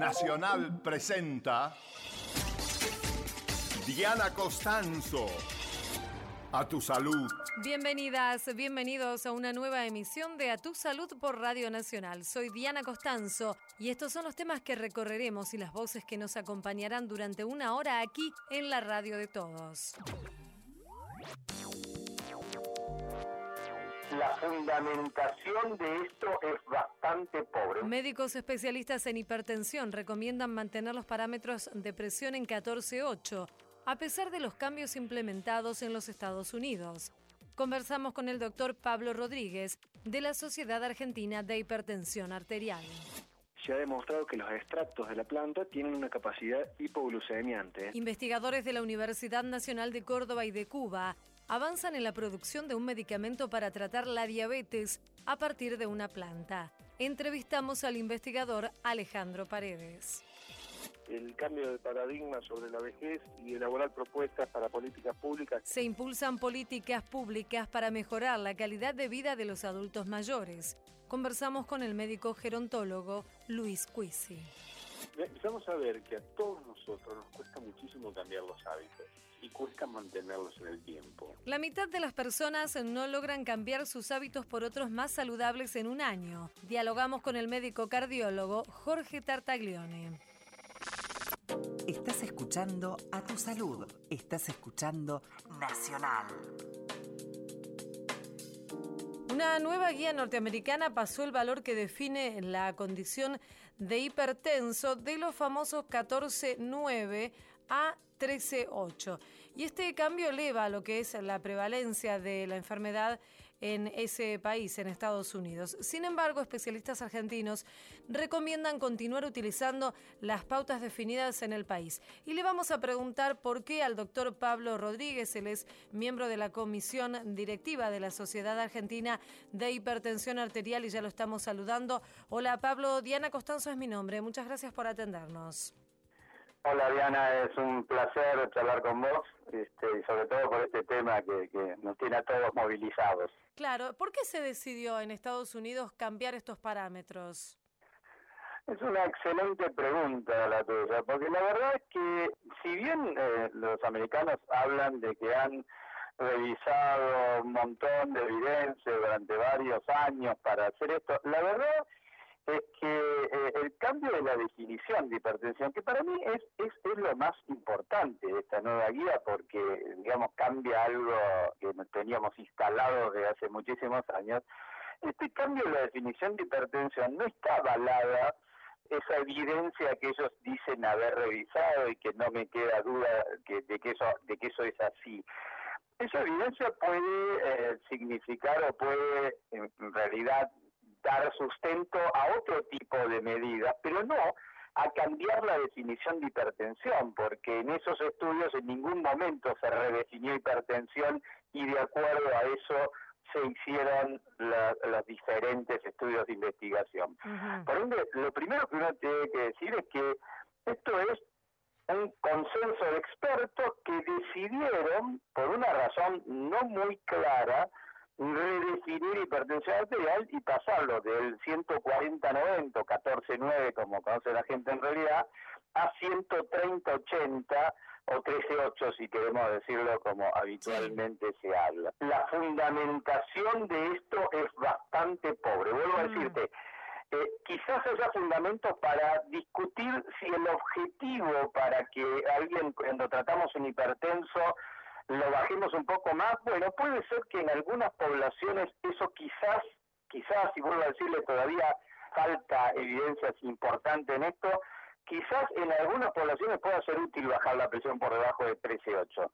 Nacional presenta Diana Costanzo. A tu salud. Bienvenidas, bienvenidos a una nueva emisión de A tu salud por Radio Nacional. Soy Diana Costanzo y estos son los temas que recorreremos y las voces que nos acompañarán durante una hora aquí en la radio de todos. La fundamentación de esto es bastante pobre. Médicos especialistas en hipertensión recomiendan mantener los parámetros de presión en 14.8, a pesar de los cambios implementados en los Estados Unidos. Conversamos con el doctor Pablo Rodríguez de la Sociedad Argentina de Hipertensión Arterial. Se ha demostrado que los extractos de la planta tienen una capacidad hipoglucemiante. Investigadores de la Universidad Nacional de Córdoba y de Cuba avanzan en la producción de un medicamento para tratar la diabetes a partir de una planta. Entrevistamos al investigador Alejandro Paredes. El cambio de paradigma sobre la vejez y elaborar propuestas para políticas públicas. Se impulsan políticas públicas para mejorar la calidad de vida de los adultos mayores. Conversamos con el médico gerontólogo Luis Cuisi. Empezamos a ver que a todos nosotros nos cuesta muchísimo cambiar los hábitos y cuesta mantenerlos en el tiempo. La mitad de las personas no logran cambiar sus hábitos por otros más saludables en un año. Dialogamos con el médico cardiólogo Jorge Tartaglione. Estás escuchando a tu salud. Estás escuchando Nacional. Una nueva guía norteamericana pasó el valor que define la condición de hipertenso de los famosos 14.9 a 13.8. Y este cambio eleva lo que es la prevalencia de la enfermedad en ese país, en Estados Unidos. Sin embargo, especialistas argentinos recomiendan continuar utilizando las pautas definidas en el país. Y le vamos a preguntar por qué al doctor Pablo Rodríguez, él es miembro de la comisión directiva de la Sociedad Argentina de Hipertensión Arterial y ya lo estamos saludando. Hola Pablo, Diana Costanzo es mi nombre. Muchas gracias por atendernos. Hola Diana, es un placer charlar con vos este, y sobre todo por este tema que, que, nos tiene a todos movilizados. Claro, ¿por qué se decidió en Estados Unidos cambiar estos parámetros? Es una excelente pregunta la tuya, porque la verdad es que si bien eh, los americanos hablan de que han revisado un montón de evidencia durante varios años para hacer esto, la verdad es que eh, el cambio de la definición de hipertensión, que para mí es, es, es, lo más importante de esta nueva guía, porque, digamos, cambia algo que teníamos instalado desde hace muchísimos años, este cambio de la definición de hipertensión no está avalada esa evidencia que ellos dicen haber revisado y que no me queda duda que, de que eso de que eso es así. Esa evidencia puede eh, significar o puede en realidad dar sustento a otro tipo de medidas, pero no a cambiar la definición de hipertensión, porque en esos estudios en ningún momento se redefinió hipertensión y de acuerdo a eso se hicieron los diferentes estudios de investigación. Por ende, lo primero que uno tiene que decir es que esto es un consenso de expertos que decidieron, por una razón no muy clara, redefinir hipertensión arterial y pasarlo del 140-90 o 14-9 como conoce la gente en realidad a 130-80 o 13-8 si queremos decirlo como habitualmente se habla. La fundamentación de esto es bastante pobre. Vuelvo a mm. decirte, eh, quizás haya fundamentos para discutir si el objetivo para que alguien cuando tratamos un hipertenso lo bajemos un poco más, bueno, puede ser que en algunas poblaciones eso quizás, quizás, y vuelvo a decirle, todavía falta evidencias importantes en esto, quizás en algunas poblaciones pueda ser útil bajar la presión por debajo de 13,8,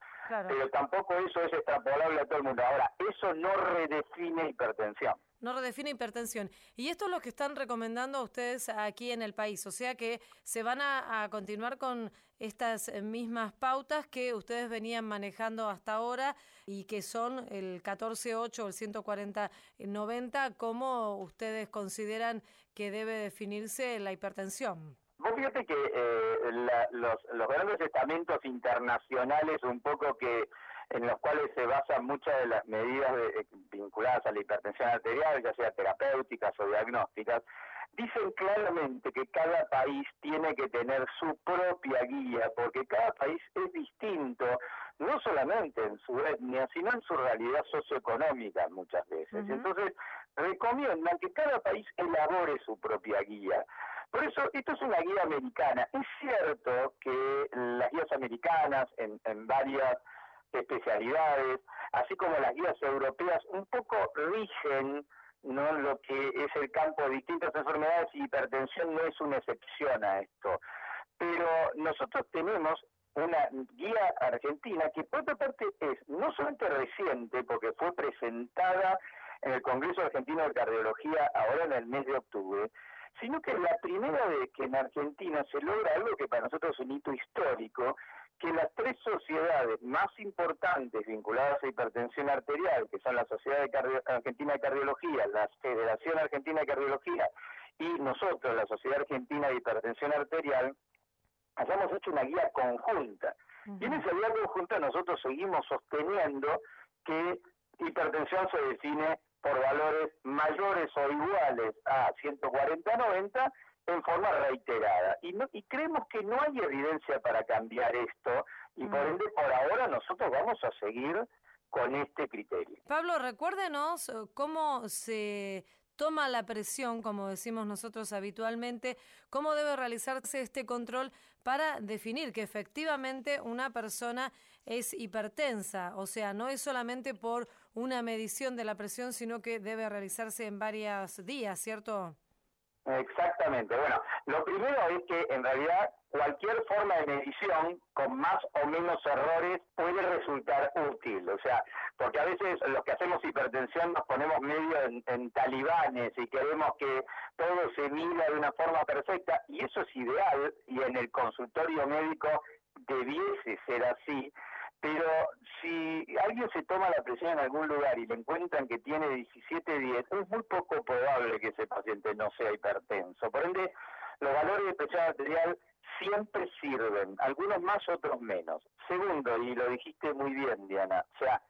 pero tampoco eso es extrapolable a todo el mundo. Ahora, eso no redefine hipertensión no redefine hipertensión. Y esto es lo que están recomendando a ustedes aquí en el país. O sea que se van a, continuar con estas mismas pautas que ustedes venían manejando hasta ahora y que son el 14.8 o el 140.90. ¿Cómo ustedes consideran que debe definirse la hipertensión? Vos fíjate que eh, los, los grandes estamentos internacionales un poco que en los cuales se basan muchas de las medidas eh, vinculadas a la hipertensión arterial, ya sea terapéuticas o diagnósticas, dicen claramente que cada país tiene que tener su propia guía, porque cada país es distinto, no solamente en su etnia, sino en su realidad socioeconómica muchas veces. Entonces, recomiendan que cada país elabore su propia guía. Por eso, esto es una guía americana. Es cierto que las guías americanas en, en varias especialidades, así como las guías europeas, un poco rigen no lo que es el campo de distintas enfermedades y hipertensión no es una excepción a esto. Pero nosotros tenemos una guía argentina que por otra parte es no solamente reciente, porque fue presentada en el Congreso Argentino de Cardiología ahora en el mes de octubre, sino que es la primera vez que en Argentina se logra algo que para nosotros es un hito histórico, que las tres sociedades más importantes vinculadas a hipertensión arterial, que son la Sociedad Argentina de Cardiología, la Federación Argentina de Cardiología y nosotros, la Sociedad Argentina de Hipertensión Arterial, hayamos hecho una guía conjunta. Y en esa guía conjunta nosotros seguimos sosteniendo que hipertensión se define por valores mayores o iguales a 140-90 en forma reiterada. Y, no, y creemos que no hay evidencia para cambiar esto y por mm. ende por ahora nosotros vamos a seguir con este criterio. Pablo, recuérdenos eh, cómo se toma la presión, como decimos nosotros habitualmente, cómo debe realizarse este control para definir que efectivamente una persona es hipertensa, o sea, no es solamente por una medición de la presión, sino que debe realizarse en varios días, ¿cierto? Exactamente. Bueno, lo primero es que en realidad cualquier forma de medición con más o menos errores puede resultar útil. O sea, porque a veces los que hacemos hipertensión nos ponemos medio en, talibanes y queremos que todo se mida de una forma perfecta y eso es ideal y en el consultorio médico debiese ser así. Pero si alguien se toma la presión en algún lugar y le encuentran que tiene 17-10, es muy poco probable que ese paciente no sea hipertenso. Por ende, los valores de presión arterial siempre sirven, algunos más, otros menos. Segundo, y lo dijiste muy bien, Diana, o sea,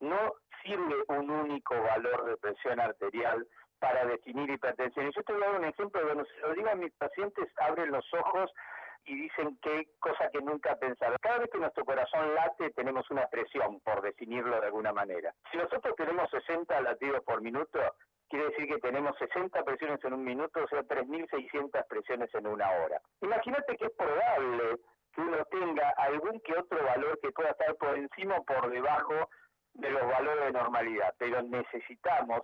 no sirve un único valor de presión arterial para definir hipertensión. Y yo te voy a dar un ejemplo, cuando se lo digo a mis pacientes, abren los ojos y dicen que cosa que nunca pensaron. Cada vez que nuestro corazón late tenemos una presión, por definirlo de alguna manera. Si nosotros tenemos 60 latidos por minuto, quiere decir que tenemos 60 presiones en un minuto, o sea, 3.600 presiones en una hora. Imagínate que es probable que uno tenga algún que otro valor que pueda estar por encima o por debajo de los valores de normalidad, pero necesitamos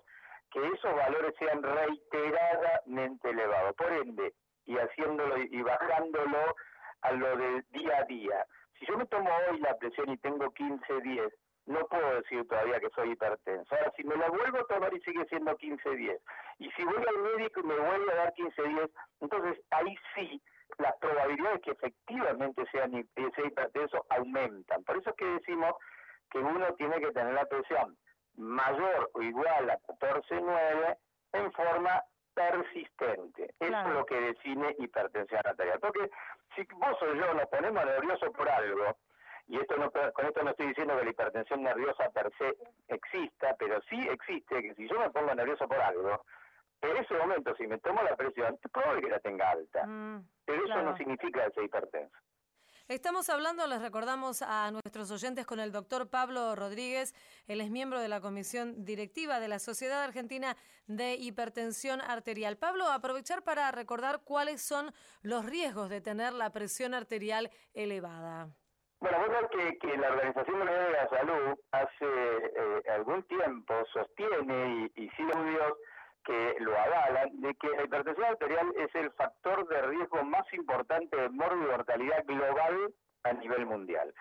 que esos valores sean reiteradamente elevados. Por ende, y haciéndolo y bajándolo a lo del día a día. Si yo me tomo hoy la presión y tengo 15-10, no puedo decir todavía que soy hipertenso. Ahora, si me la vuelvo a tomar y sigue siendo 15-10, y si voy al médico y me vuelve a dar 15-10, entonces ahí sí las probabilidades que efectivamente sean sea hipertenso aumentan. Por eso es que decimos que uno tiene que tener la presión mayor o igual a 14-9 en forma persistente. Eso es lo que define hipertensión arterial. Porque si vos o yo nos ponemos nerviosos por algo, y esto no, con esto no estoy diciendo que la hipertensión nerviosa per se exista, pero sí existe que si yo me pongo nervioso por algo, en ese momento si me tomo la presión, es probable que la tenga alta. Mm, pero eso no significa que sea hipertenso. Estamos hablando, les recordamos a nuestros oyentes, con el doctor Pablo Rodríguez. Él es miembro de la comisión directiva de la Sociedad Argentina de Hipertensión Arterial. Pablo, aprovechar para recordar cuáles son los riesgos de tener la presión arterial elevada. Bueno, bueno que, que la Organización Mundial de la Salud hace eh, algún tiempo sostiene y, y estudios que lo avalan, de que la hipertensión arterial es el factor de riesgo más importante de mortalidad global a nivel mundial.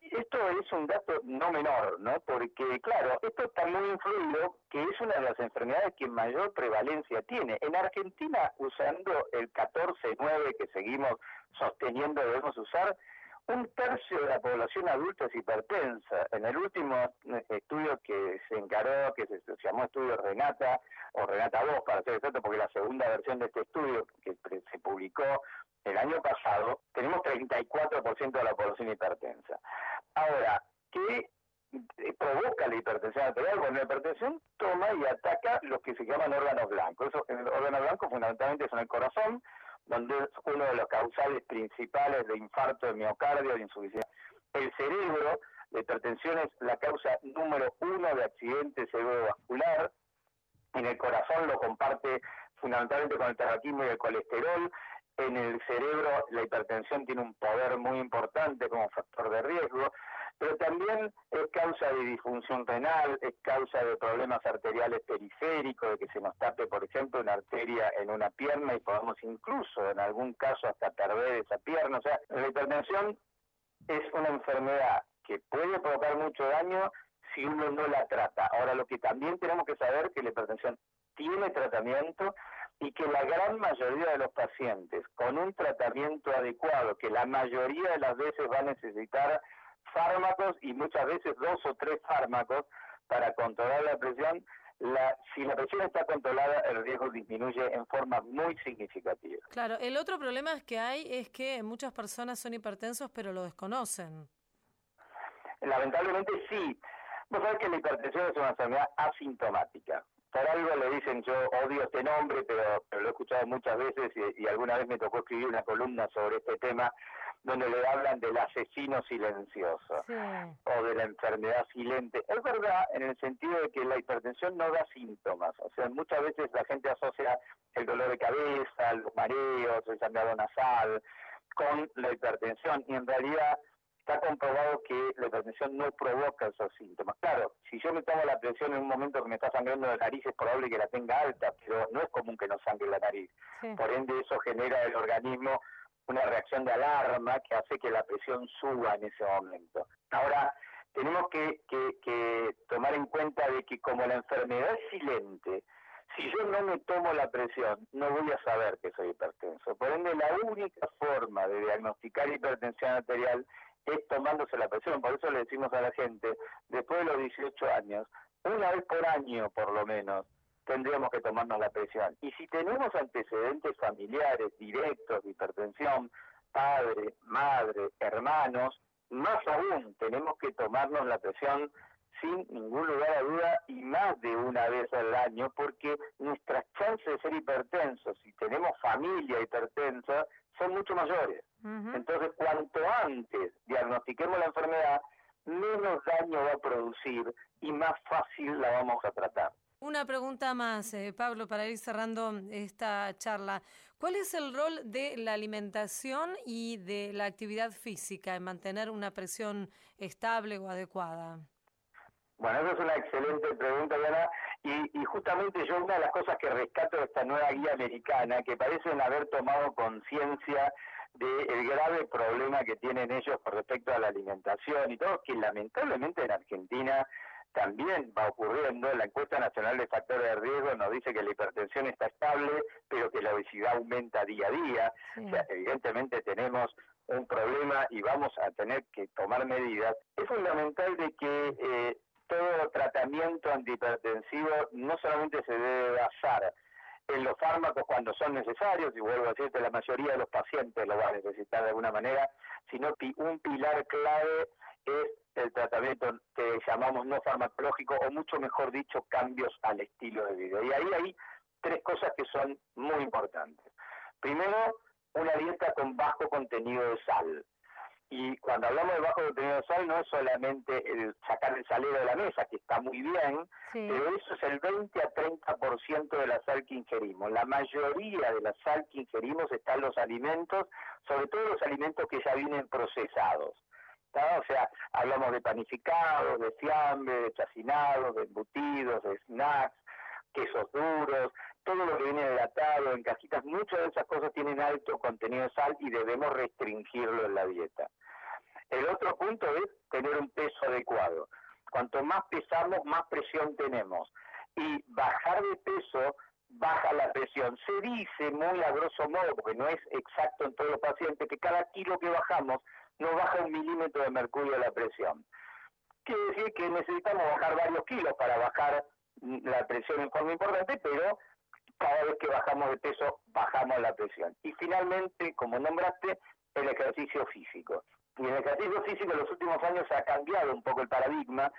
Esto es un dato no menor, ¿no? Porque, claro, esto está muy influido que es una de las enfermedades que mayor prevalencia tiene. En Argentina, usando el 14-9 que seguimos sosteniendo debemos usar, un tercio de la población adulta es hipertensa. En el último eh, estudio que se encaró, que se, llamó estudio Renata, o Renata 2 para ser exacto, porque la segunda versión de este estudio que se publicó el año pasado, tenemos 34% de la población hipertensa. Ahora, ¿qué eh, provoca la hipertensión arterial. Bueno, la hipertensión toma y ataca los que se llaman órganos blancos. Eso, el órgano blanco fundamentalmente son el corazón, donde es uno de los causales principales de infarto de miocardio, de insuficiencia. El cerebro, la hipertensión es la causa número uno de accidente cerebrovascular. En el corazón lo comparte fundamentalmente con el tabaquismo y el colesterol. En el cerebro la hipertensión tiene un poder muy importante como factor de riesgo pero también es causa de disfunción renal, es causa de problemas arteriales periféricos, de que se nos tape, por ejemplo, una arteria en una pierna y podamos incluso, en algún caso, hasta perder esa pierna. O sea, la hipertensión es una enfermedad que puede provocar mucho daño si uno no la trata. Ahora, lo que también tenemos que saber es que la hipertensión tiene tratamiento y que la gran mayoría de los pacientes con un tratamiento adecuado, que la mayoría de las veces va a necesitar fármacos y muchas veces dos o tres fármacos para controlar la presión, la, si la presión está controlada, el riesgo disminuye en forma muy significativa. Claro, el otro problema es que hay es que muchas personas son hipertensos pero lo desconocen. Lamentablemente sí. Vos sabés que la hipertensión es una enfermedad asintomática. Por algo le dicen, yo odio este nombre, pero, lo he escuchado muchas veces y, y alguna vez me tocó escribir una columna sobre este tema donde le hablan del asesino silencioso o de la enfermedad silente. Es verdad en el sentido de que la hipertensión no da síntomas, o sea, muchas veces la gente asocia el dolor de cabeza, los mareos, el sangrado nasal con la hipertensión y en realidad está comprobado que la hipertensión no provoca esos síntomas. Claro, si yo me tomo la presión en un momento que me está sangrando la nariz, es probable que la tenga alta, pero no es común que no sangre la nariz. Por ende, eso genera el organismo una reacción de alarma que hace que la presión suba en ese momento. Ahora, tenemos que, que, tomar en cuenta de que como la enfermedad es silente, si yo no me tomo la presión, no voy a saber que soy hipertenso. Por ende, la única forma de diagnosticar hipertensión arterial es tomándose la presión. Por eso le decimos a la gente, después de los 18 años, una vez por año por lo menos, tendríamos que tomarnos la presión. Y si tenemos antecedentes familiares directos de hipertensión, padre, madre, hermanos, más aún tenemos que tomarnos la presión sin ningún lugar a duda y más de una vez al año porque nuestras chances de ser hipertensos, si tenemos familia hipertensa, son mucho mayores. Entonces, cuanto antes diagnostiquemos la enfermedad, menos daño va a producir y más fácil la vamos a tratar. Una pregunta más, eh, Pablo, para ir cerrando esta charla. ¿Cuál es el rol de la alimentación y de la actividad física en mantener una presión estable o adecuada? Bueno, esa es una excelente pregunta, Diana. Y, y, justamente yo una de las cosas que rescato de esta nueva guía americana, que parecen haber tomado conciencia del grave problema que tienen ellos con respecto a la alimentación y todo, que lamentablemente en Argentina también va ocurriendo. La encuesta nacional de factores de riesgo nos dice que la hipertensión está estable, pero que la obesidad aumenta día a día. O sea, evidentemente tenemos un problema y vamos a tener que tomar medidas. Es fundamental de que eh, todo tratamiento antihipertensivo no solamente se debe basar en los fármacos cuando son necesarios, y vuelvo a decirte, la mayoría de los pacientes lo va a necesitar de alguna manera, sino que un pilar clave es el tratamiento que llamamos no farmacológico o mucho mejor dicho cambios al estilo de vida. Y ahí hay tres cosas que son muy importantes. Primero, una dieta con bajo contenido de sal. Y cuando hablamos de bajo contenido de sal no es solamente el sacar el salero de la mesa, que está muy bien, pero eso es el 20 a 30% de la sal que ingerimos. La mayoría de la sal que ingerimos está en los alimentos, sobre todo los alimentos que ya vienen procesados. O sea, hablamos de panificados, de fiambre, de chacinados, de embutidos, de snacks, quesos duros, todo lo que viene delatado en cajitas, muchas de esas cosas tienen alto contenido de sal y debemos restringirlo en la dieta. El otro punto es tener un peso adecuado. Cuanto más pesamos, más presión tenemos. Y bajar de peso baja la presión. Se dice muy a grosso modo, porque no es exacto en todos los pacientes, que cada kilo que bajamos no baja un milímetro de mercurio la presión. Quiere decir que necesitamos bajar varios kilos para bajar la presión en forma importante, pero cada vez que bajamos de peso, bajamos la presión. Y finalmente, como nombraste, el ejercicio físico. Y el ejercicio físico en los últimos años ha cambiado un poco el paradigma,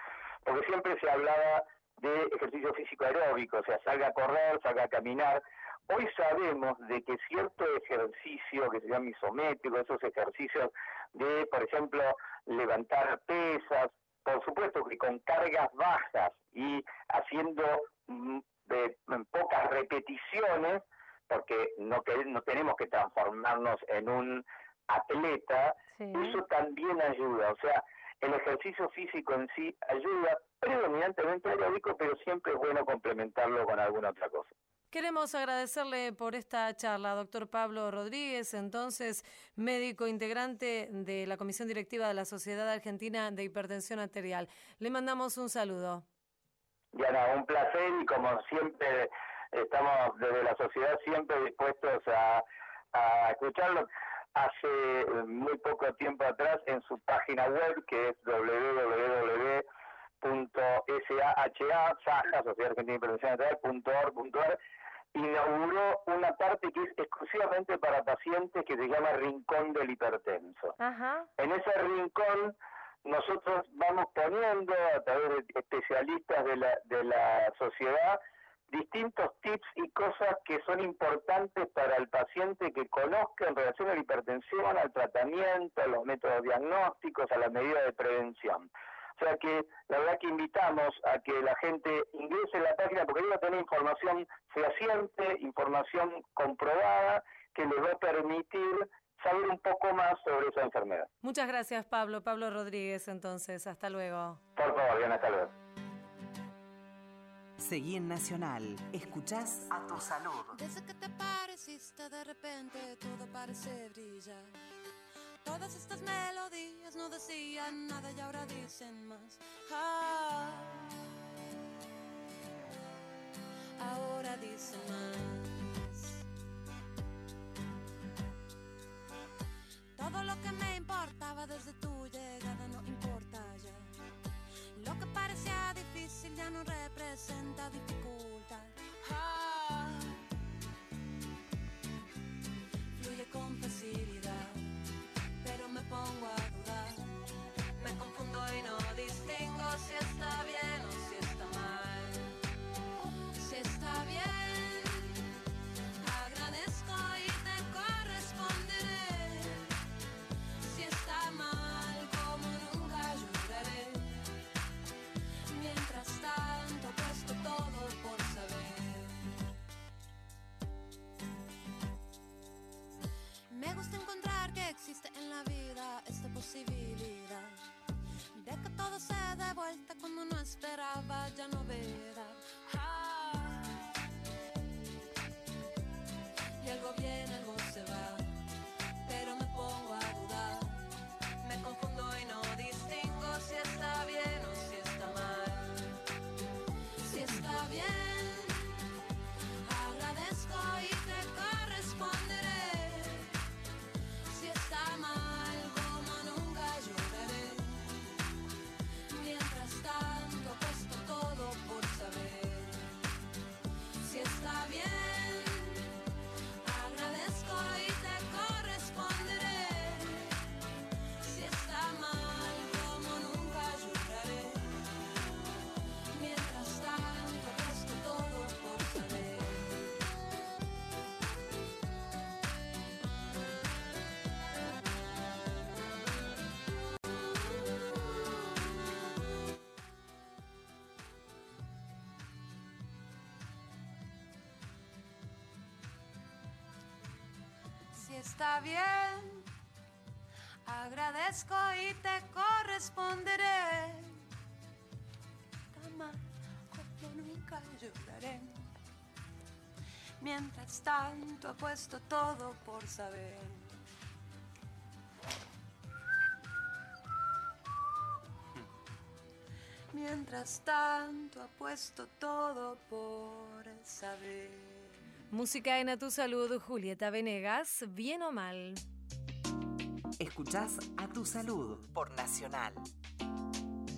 porque siempre se hablaba de ejercicio físico aeróbico, o sea, salga a correr, salga a caminar. Hoy sabemos de que cierto ejercicio que se llama isométrico, esos ejercicios de, por ejemplo, levantar pesas, por supuesto que con cargas bajas y haciendo mm, de, pocas repeticiones, porque no, que, no tenemos que transformarnos en un atleta, eso también ayuda. O sea, el ejercicio físico en sí ayuda predominantemente aeróbico, pero siempre es bueno complementarlo con alguna otra cosa. Queremos agradecerle por esta charla, doctor Pablo Rodríguez, entonces médico integrante de la Comisión Directiva de la Sociedad Argentina de Hipertensión Arterial. Le mandamos un saludo. Diana, un placer y como siempre estamos desde la sociedad siempre dispuestos a, a escucharlo. Hace muy poco tiempo atrás en su página web que es www .saha, Sociedad Argentina de inauguró una parte que es exclusivamente para pacientes que se llama Rincón del Hipertenso. En ese rincón nosotros vamos poniendo a través de especialistas de la, de la sociedad distintos tips y cosas que son importantes para el paciente que conozca en relación a la hipertensión, al tratamiento, a los métodos diagnósticos, a las medidas de prevención. O sea que la verdad que invitamos a que la gente ingrese en la página porque ahí va a tener información fehaciente, información comprobada que le va a permitir saber un poco más sobre esa enfermedad. Muchas gracias Pablo, Pablo Rodríguez entonces, hasta luego. Por favor, bien, hasta luego. Seguí en Nacional, escuchás a tu salud. Desde que te pareciste de repente todo parece brillar. Todas estas melodías no decían nada y ahora dicen más. Ah, ahora dicen más. Todo lo que me importaba desde tu llegada no importa ya. Lo que parecía difícil ya no representa dificultad. Ah, está bien. Agradezco y te corresponderé. Está como nunca lloraré. Mientras tanto, puesto todo por saber. Mientras tanto, puesto todo por saber. Música en A Tu Salud, Julieta Venegas, bien o mal. Escuchás A Tu Salud por Nacional.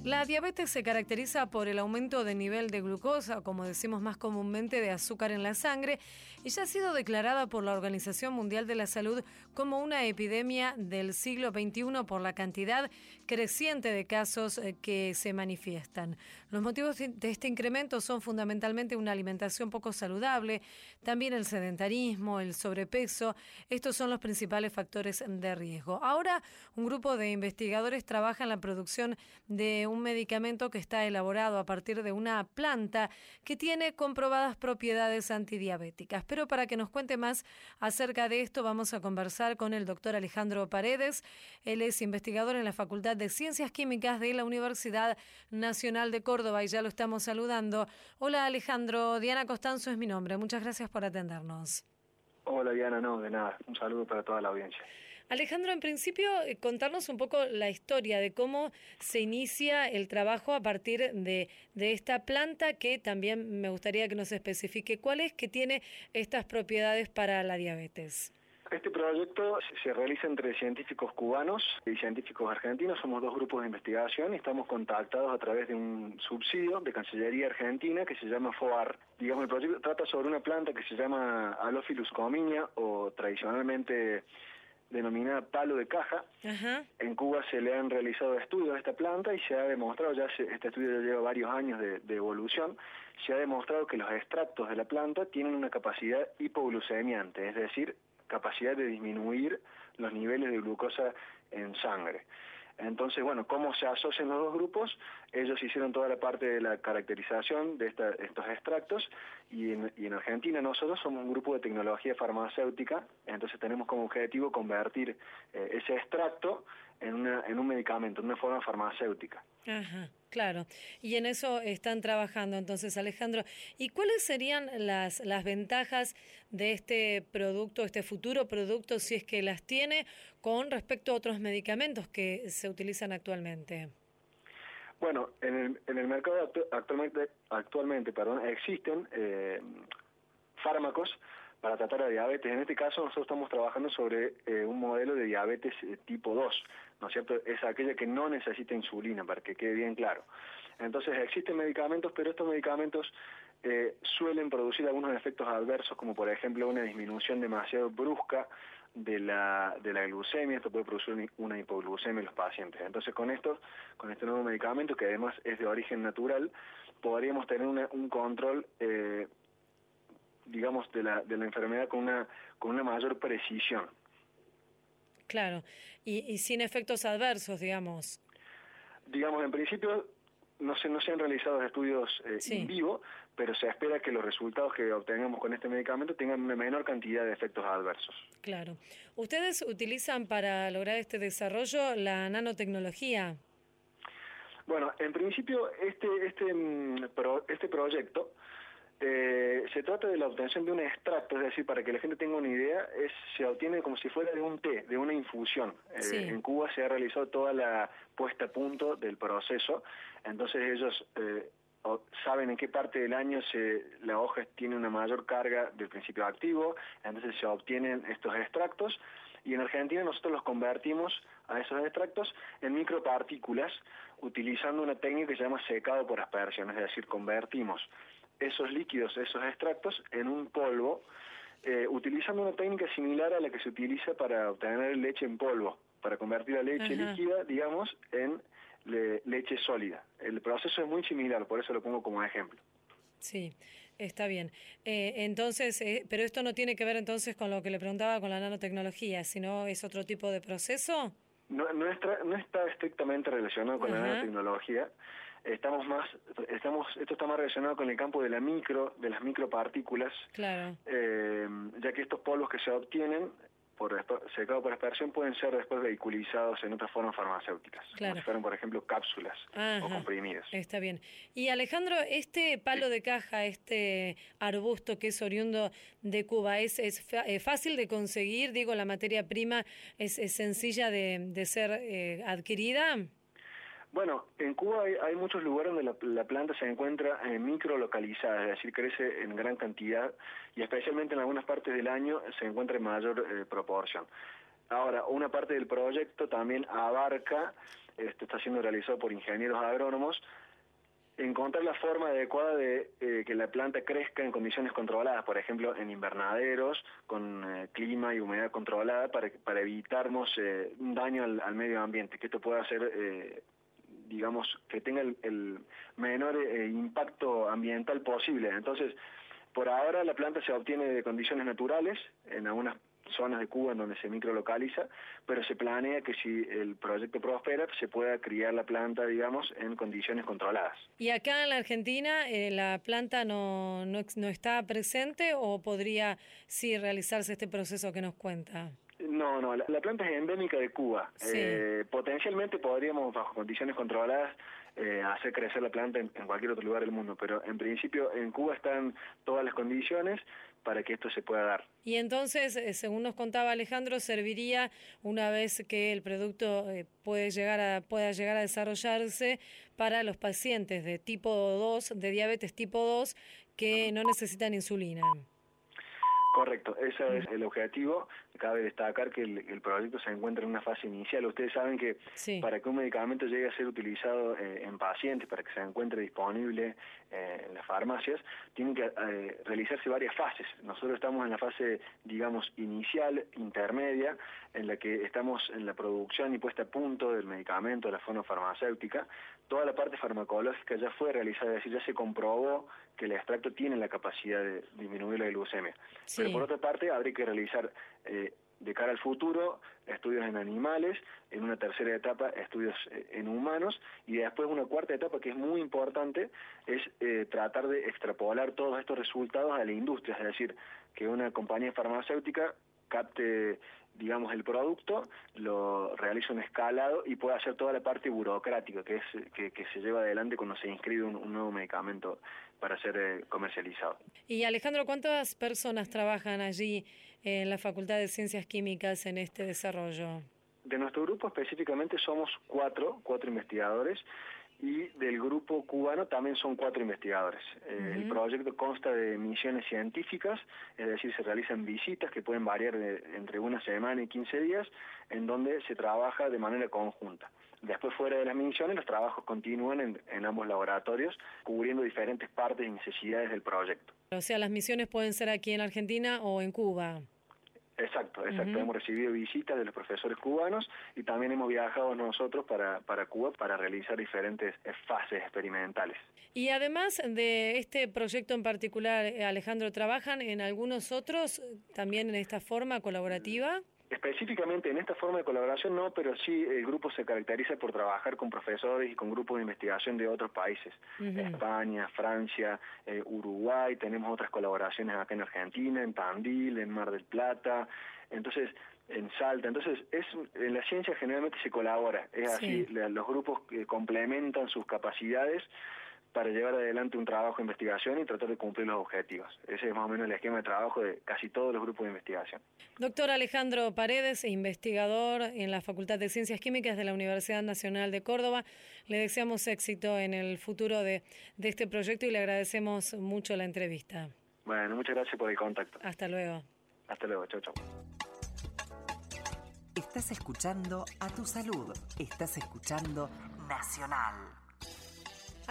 La diabetes se caracteriza por el aumento de nivel de glucosa, como decimos más comúnmente, de azúcar en la sangre, y ya ha sido declarada por la Organización Mundial de la Salud como una epidemia del siglo XXI por la cantidad creciente de casos eh, que se manifiestan. Los motivos de este incremento son fundamentalmente una alimentación poco saludable, también el sedentarismo, el sobrepeso. Estos son los principales factores de riesgo. Ahora, un grupo de investigadores trabaja en la producción de un medicamento que está elaborado a partir de una planta que tiene comprobadas propiedades antidiabéticas. Pero para que nos cuente más acerca de esto, vamos a conversar con el doctor Alejandro Paredes. Él es investigador en la Facultad de Ciencias Químicas de la Universidad Nacional de Córdoba y ya lo estamos saludando. Hola Alejandro, Diana Costanzo es mi nombre. Muchas gracias por atendernos. Hola Diana, no, de nada. Un saludo para toda la audiencia. Alejandro, en principio, eh, contarnos un poco la historia de cómo se inicia el trabajo a partir de, de esta planta que también me gustaría que nos especifique cuál es que tiene estas propiedades para la diabetes. Este proyecto se realiza entre científicos cubanos y científicos argentinos. Somos dos grupos de investigación y estamos contactados a través de un subsidio de Cancillería Argentina que se llama FOAR. Digamos, el proyecto trata sobre una planta que se llama Alophilus cominia o tradicionalmente denominada palo de caja. Ajá. En Cuba se le han realizado estudios a esta planta y se ha demostrado, ya se- este estudio ya lleva varios años de, de evolución, se ha demostrado que los extractos de la planta tienen una capacidad hipoglucemiante, es decir, capacidad de disminuir los niveles de glucosa en sangre. Entonces, bueno, ¿cómo se asocian los dos grupos? Ellos hicieron toda la parte de la caracterización de esta- estos extractos y en, Argentina nosotros somos un grupo de tecnología farmacéutica, entonces tenemos como objetivo convertir eh, ese extracto en, en un medicamento, en una forma farmacéutica. Ajá, claro. Y en eso están trabajando entonces, Alejandro. ¿Y cuáles serían las, las ventajas de este producto, este futuro producto, si es que las tiene, con respecto a otros medicamentos que se utilizan actualmente? Bueno, en el, en el mercado actu- actualmente, actualmente perdón, existen eh, fármacos para tratar la diabetes. En este caso nosotros estamos trabajando sobre eh, un modelo de diabetes eh, tipo 2, ¿no es cierto? Es aquella que no necesita insulina, para que quede bien claro. Entonces existen medicamentos, pero estos medicamentos eh, suelen producir algunos efectos adversos, como por ejemplo una disminución demasiado brusca de la, de la glucemia, esto puede producir una- hipoglucemia en los pacientes. Entonces con estos, con este nuevo medicamento, que además es de origen natural, podríamos tener un control, eh, digamos, de la, de la enfermedad con una, con una mayor precisión. Claro. Y, y sin efectos adversos, digamos. Digamos, en principio no se, no se han realizado estudios eh, Sí. in vivo, pero se espera que los resultados que obtengamos con este medicamento tengan una menor cantidad de efectos adversos. Claro. ¿Ustedes utilizan para lograr este desarrollo la nanotecnología? Bueno, en principio este este mm, este proyecto eh, se trata de la obtención de un extracto, es decir, para que la gente tenga una idea, es se obtiene como si fuera de un té, de una infusión. Eh, Sí. En Cuba se ha realizado toda la puesta a punto del proceso, entonces ellos eh, saben en qué parte del año se, la hoja tiene una mayor carga del principio activo, entonces se obtienen estos extractos y en Argentina nosotros los convertimos a esos extractos en micropartículas utilizando una técnica que se llama secado por aspersión, es decir, convertimos esos líquidos, esos extractos en un polvo, eh, utilizando una técnica similar a la que se utiliza para obtener leche en polvo, para convertir la leche Ajá. líquida, digamos, en le- leche sólida. El proceso es muy similar, por eso lo pongo como ejemplo. Sí, está bien. Eh, entonces, eh, pero esto no tiene que ver entonces con lo que le preguntaba con la nanotecnología, sino es otro tipo de proceso. No, no, está, no está estrictamente relacionado con la nanotecnología. Estamos más, estamos, esto está más relacionado con el campo de la micro, de las micropartículas, Claro. eh, ya que estos polvos que se obtienen por secado por aspersión pueden ser después vehiculizados en otras formas farmacéuticas, Claro. como si fueran, por ejemplo, cápsulas o comprimidos. Está bien. Y Alejandro, este palo de caja, este arbusto que es oriundo de Cuba, ¿es, es eh, fácil de conseguir? Digo, la materia prima es, es sencilla de, de ser eh, adquirida. Bueno, en Cuba hay, hay muchos lugares donde la, la planta se encuentra eh, microlocalizada, es decir, crece en gran cantidad y especialmente en algunas partes del año se encuentra en mayor eh, proporción. Ahora, una parte del proyecto también abarca, esto está siendo realizado por ingenieros agrónomos, encontrar la forma adecuada de eh, que la planta crezca en condiciones controladas, por ejemplo, en invernaderos, con eh, clima y humedad controlada, para, para evitarnos eh, un daño al, al medio ambiente, que esto pueda ser, eh, digamos, que tenga el, menor eh, impacto ambiental posible. Entonces, por ahora la planta se obtiene de condiciones naturales, en algunas zonas de Cuba en donde se microlocaliza, pero se planea que si el proyecto prospera se pueda criar la planta, digamos, en condiciones controladas. ¿Y acá en la Argentina eh, la planta no, no, no está presente o podría sí realizarse este proceso que nos cuenta? No, no, la, la planta es endémica de Cuba. Sí. Eh, potencialmente podríamos, bajo condiciones controladas, eh, hacer crecer la planta en, en cualquier otro lugar del mundo, pero en principio en Cuba están todas las condiciones para que esto se pueda dar. Y entonces, eh, según nos contaba Alejandro, serviría una vez que el producto eh, puede llegar a, pueda llegar a desarrollarse para los pacientes de tipo 2, de diabetes tipo 2, que no necesitan insulina. Correcto, ese es el objetivo. Cabe destacar que el, el proyecto se encuentra en una fase inicial. Ustedes saben que Sí. para que un medicamento llegue a ser utilizado eh, en pacientes, para que se encuentre disponible eh, en las farmacias, tienen que eh, realizarse varias fases. Nosotros estamos en la fase, digamos, inicial, intermedia, en la que estamos en la producción y puesta a punto del medicamento, de la forma farmacéutica. Toda la parte farmacológica ya fue realizada, es decir, ya se comprobó que el extracto tiene la capacidad de disminuir la glucemia. Sí. Pero por otra parte, habría que realizar eh, de cara al futuro estudios en animales, en una tercera etapa estudios eh, en humanos y después una cuarta etapa que es muy importante es eh, tratar de extrapolar todos estos resultados a la industria, es decir, que una compañía farmacéutica capte digamos el producto, lo realiza un escalado y pueda hacer toda la parte burocrática que es que, se lleva adelante cuando se inscribe un, un nuevo medicamento para ser eh, comercializado. Y Alejandro, ¿cuántas personas trabajan allí en la Facultad de Ciencias Químicas en este desarrollo? De nuestro grupo específicamente somos cuatro, cuatro investigadores, y del grupo cubano también son cuatro investigadores. Eh, El proyecto consta de misiones científicas, es decir, se realizan visitas que pueden variar de- entre una semana y 15 días, en donde se trabaja de manera conjunta. Después, fuera de las misiones, los trabajos continúan en, en ambos laboratorios, cubriendo diferentes partes y necesidades del proyecto. O sea, las misiones pueden ser aquí en Argentina o en Cuba. Exacto, exacto. Hemos recibido visitas de los profesores cubanos y también hemos viajado nosotros para, para Cuba para realizar diferentes fases experimentales. Y además de este proyecto en particular, eh, Alejandro, ¿trabajan en algunos otros eh, también en esta forma colaborativa? Específicamente en esta forma de colaboración no, pero sí el grupo se caracteriza por trabajar con profesores y con grupos de investigación de otros países. España, Francia, eh, Uruguay, tenemos otras colaboraciones acá en Argentina, en Tandil, en Mar del Plata, entonces en Salta. Entonces, es en la ciencia generalmente se colabora, es Sí. así, la- los grupos que complementan sus capacidades para llevar adelante un trabajo de investigación y tratar de cumplir los objetivos. Ese es más o menos el esquema de trabajo de casi todos los grupos de investigación. Doctor Alejandro Paredes, investigador en la Facultad de Ciencias Químicas de la Universidad Nacional de Córdoba, le deseamos éxito en el futuro de, de este proyecto y le agradecemos mucho la entrevista. Bueno, muchas gracias por el contacto. Hasta luego. Hasta luego, chao, chao. Estás escuchando a tu salud. Estás escuchando Nacional.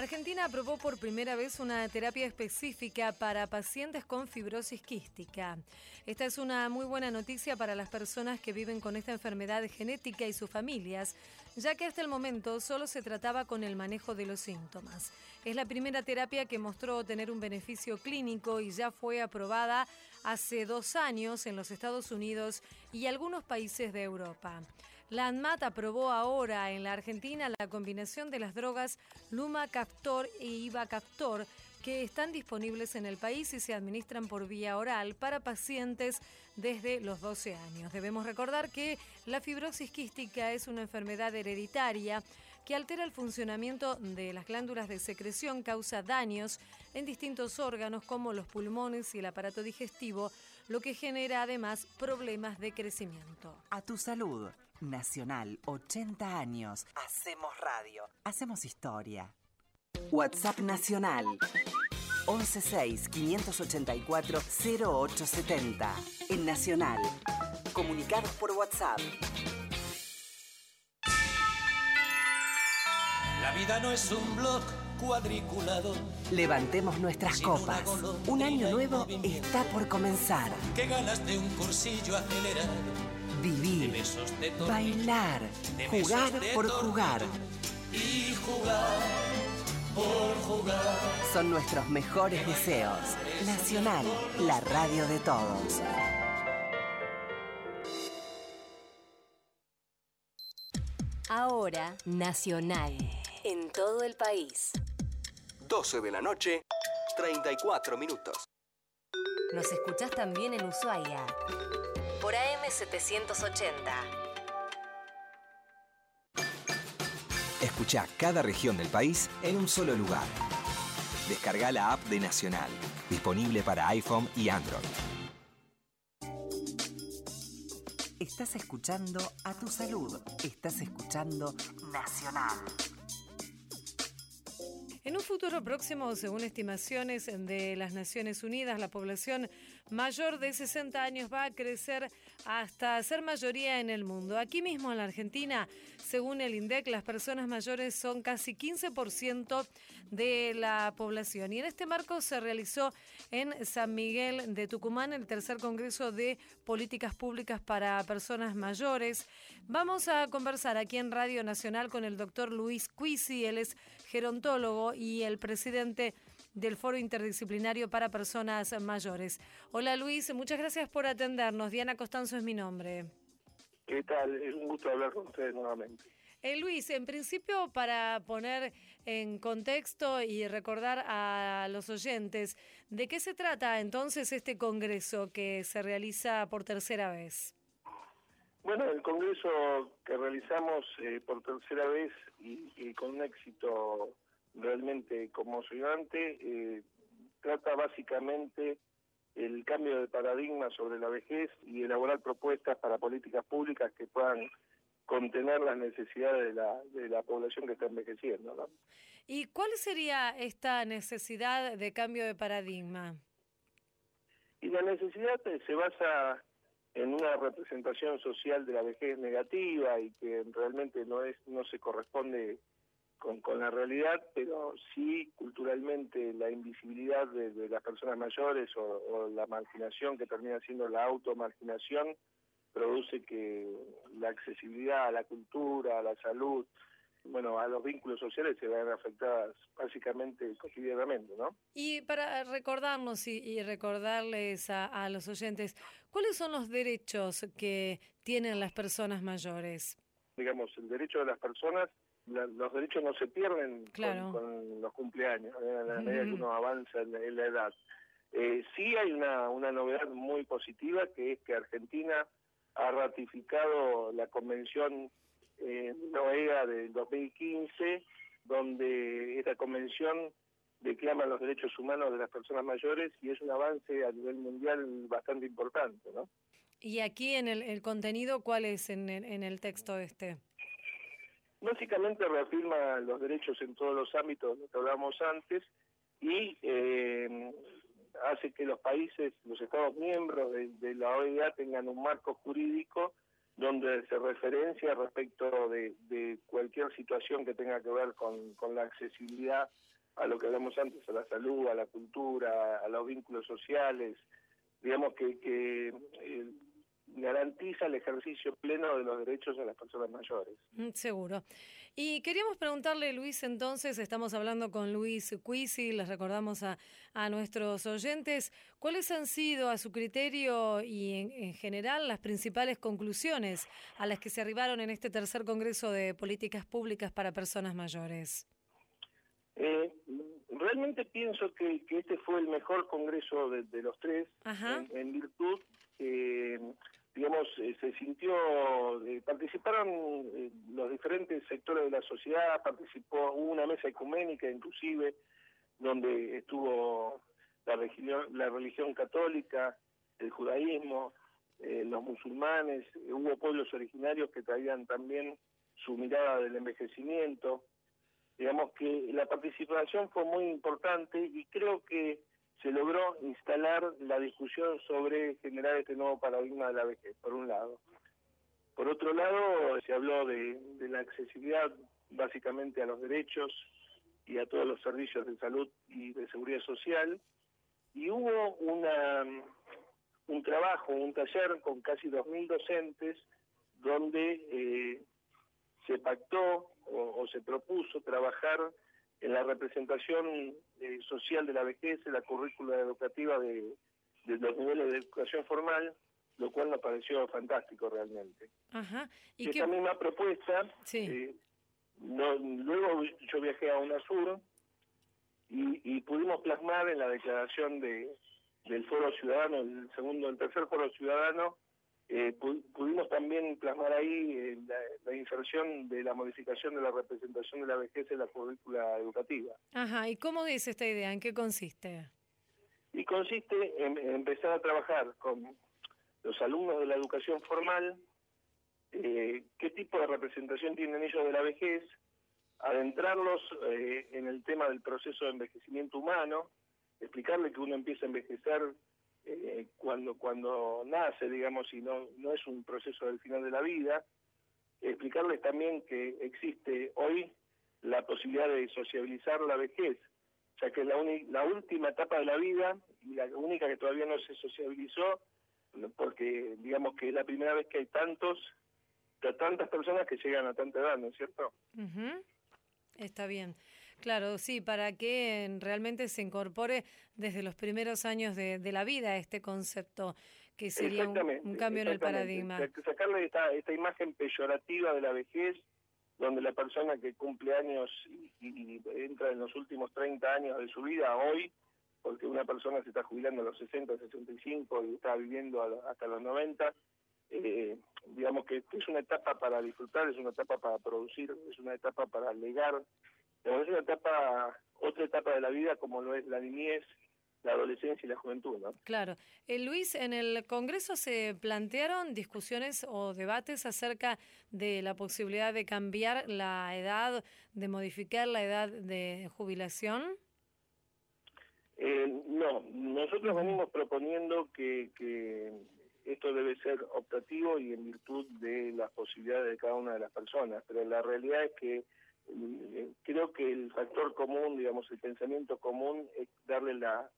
Argentina aprobó por primera vez una terapia específica para pacientes con fibrosis quística. Esta es una muy buena noticia para las personas que viven con esta enfermedad genética y sus familias, ya que hasta el momento solo se trataba con el manejo de los síntomas. Es la primera terapia que mostró tener un beneficio clínico y ya fue aprobada hace dos años en los Estados Unidos y algunos países de Europa. La ANMAT aprobó ahora en la Argentina la combinación de las drogas Lumacaftor e Ibacaftor que están disponibles en el país y se administran por vía oral para pacientes desde los 12 años. Debemos recordar que la fibrosis quística es una enfermedad hereditaria que altera el funcionamiento de las glándulas de secreción, causa daños en distintos órganos como los pulmones y el aparato digestivo, lo que genera además problemas de crecimiento. A tu salud. Nacional, 80 años. Hacemos radio. Hacemos historia. WhatsApp Nacional. 116-584-0870. En Nacional. Comunicados por WhatsApp. La vida no es un blog cuadriculado Levantemos nuestras copas. Un año nuevo está por comenzar. que ganas de un cursillo acelerado. De Vivir, besos de tormenta bailar, de besos jugar de por jugar. y jugar por jugar. Son nuestros mejores deseos. Nacional, la radio de todos. Ahora Nacional. En todo el país. 12 de la noche, 34 minutos. Nos escuchás también en Ushuaia. Por AM780. Escucha cada región del país en un solo lugar. Descarga la app de Nacional, disponible para iPhone y Android. Estás escuchando a tu salud. Estás escuchando Nacional. En un futuro próximo, según estimaciones de las Naciones Unidas, la población mayor de 60 años va a crecer hasta ser mayoría en el mundo. Aquí mismo en la Argentina, según el INDEC, las personas mayores son casi 15% de la población. Y en este marco se realizó en San Miguel de Tucumán el tercer Congreso de Políticas Públicas para Personas Mayores. Vamos a conversar aquí en Radio Nacional con el doctor Luis Cuisi, él es gerontólogo y el presidente del Foro Interdisciplinario para Personas Mayores. Hola Luis, muchas gracias por atendernos. Diana Costanzo es mi nombre. ¿Qué tal? Es un gusto hablar con ustedes nuevamente. Eh, Luis, en principio para poner en contexto y recordar a los oyentes, ¿de qué se trata entonces este Congreso que se realiza por tercera vez? Bueno, el congreso que realizamos eh, por tercera vez y, y con un éxito realmente conmocionante, eh, trata básicamente el cambio de paradigma sobre la vejez y elaborar propuestas para políticas públicas que puedan contener las necesidades de la, de la población que está envejeciendo. ¿no? ¿Y cuál sería esta necesidad de cambio de paradigma? Y la necesidad eh, se basa en una representación social de la vejez negativa y que realmente no es no se corresponde con, con la realidad, pero sí culturalmente la invisibilidad de, de las personas mayores o, o la marginación que termina siendo la automarginación produce que la accesibilidad a la cultura, a la salud, bueno, a los vínculos sociales se vean afectadas básicamente cotidianamente, ¿no? Y para recordarnos y, y recordarles a, a los oyentes, ¿cuáles son los derechos que tienen las personas mayores? Digamos, el derecho de las personas, la- los derechos no se pierden con- Claro. con, los cumpleaños, ¿eh? a la medida que uno avanza en la, en la edad. Eh, sí hay una, una novedad muy positiva, que es que Argentina ha ratificado la Convención eh, Noega del 2015, donde esta convención declama los derechos humanos de las personas mayores y es un avance a nivel mundial bastante importante, ¿no? Y aquí en el, el contenido, ¿cuál es en el, en el texto este? Básicamente reafirma los derechos en todos los ámbitos de lo que hablábamos antes y eh, hace que los países, los Estados miembros de, de la OEA tengan un marco jurídico donde se referencia respecto de, cualquier situación que tenga que ver con, la accesibilidad a lo que hablamos antes, a la salud, a la cultura, a los vínculos sociales, digamos que, que garantiza el ejercicio pleno de los derechos de las personas mayores. Mm, Seguro. Y queríamos preguntarle, Luis, entonces, estamos hablando con Luis Cuisi, les recordamos a, a nuestros oyentes, ¿cuáles han sido, a su criterio y en, en general, las principales conclusiones a las que se arribaron en este tercer Congreso de Políticas Públicas para Personas Mayores? Eh, realmente pienso que, que este fue el mejor congreso de, de los tres, en virtud, eh, digamos, eh, se sintió, eh, participaron eh, los diferentes sectores de la sociedad, participó, una mesa ecuménica inclusive, donde estuvo la religión, la religión católica, el judaísmo, los musulmanes, hubo pueblos originarios que traían también su mirada del envejecimiento, digamos que la participación fue muy importante y creo que se logró instalar la discusión sobre generar este nuevo paradigma de la vejez, por un lado. Por otro lado, se habló de, la accesibilidad básicamente a los derechos y a todos los servicios de salud y de seguridad social, y hubo una, un trabajo, un taller con casi 2.000 docentes, donde eh, se pactó o, o se propuso trabajar en la representación eh, social de la vejez en la currícula educativa de, de los niveles de educación formal, lo cual me pareció fantástico realmente. Ajá. ¿Y Esta qué? misma propuesta, Sí. eh, no- luego yo viajé a UNASUR y, y pudimos plasmar en la declaración de, del Foro Ciudadano, el segundo, el tercer Foro Ciudadano, eh, pu- pudimos también plasmar ahí eh, la, la inserción de la modificación de la representación de la vejez en la currícula educativa. Ajá. ¿Y cómo es esta idea? ¿En qué consiste? Y consiste en, en empezar a trabajar con los alumnos de la educación formal, eh, qué tipo de representación tienen ellos de la vejez, adentrarlos eh, en el tema del proceso de envejecimiento humano, explicarle que uno empieza a envejecer eh, cuando cuando nace, digamos, y no, no es un proceso del final de la vida, explicarles también que existe hoy la posibilidad de sociabilizar la vejez, ya que es la, uni- la última etapa de la vida y la única que todavía no se sociabilizó, porque digamos que es la primera vez que hay tantos, tantas personas que llegan a tanta edad, ¿no es cierto? Ujú. Está bien. Claro, sí, para que realmente se incorpore desde los primeros años de, de la vida este concepto, que sería un, un cambio en el paradigma. Sa- Sacarle esta, esta imagen peyorativa de la vejez, donde la persona que cumple años y, y entra en los últimos 30 años de su vida hoy, porque una persona se está jubilando a los 60, 65 y está viviendo a hasta los 90, eh, digamos que es una etapa para disfrutar, es una etapa para producir, es una etapa para legar, pero es una etapa, otra etapa de la vida como lo es la niñez, la adolescencia y la juventud, ¿no? Claro. Eh, Luis, en el Congreso se plantearon discusiones o debates acerca de la posibilidad de cambiar la edad, de modificar la edad de jubilación. Eh, no, nosotros venimos proponiendo que, que esto debe ser optativo y en virtud de las posibilidades de cada una de las personas, pero la realidad es que creo que el factor común, digamos, el pensamiento común es darle la,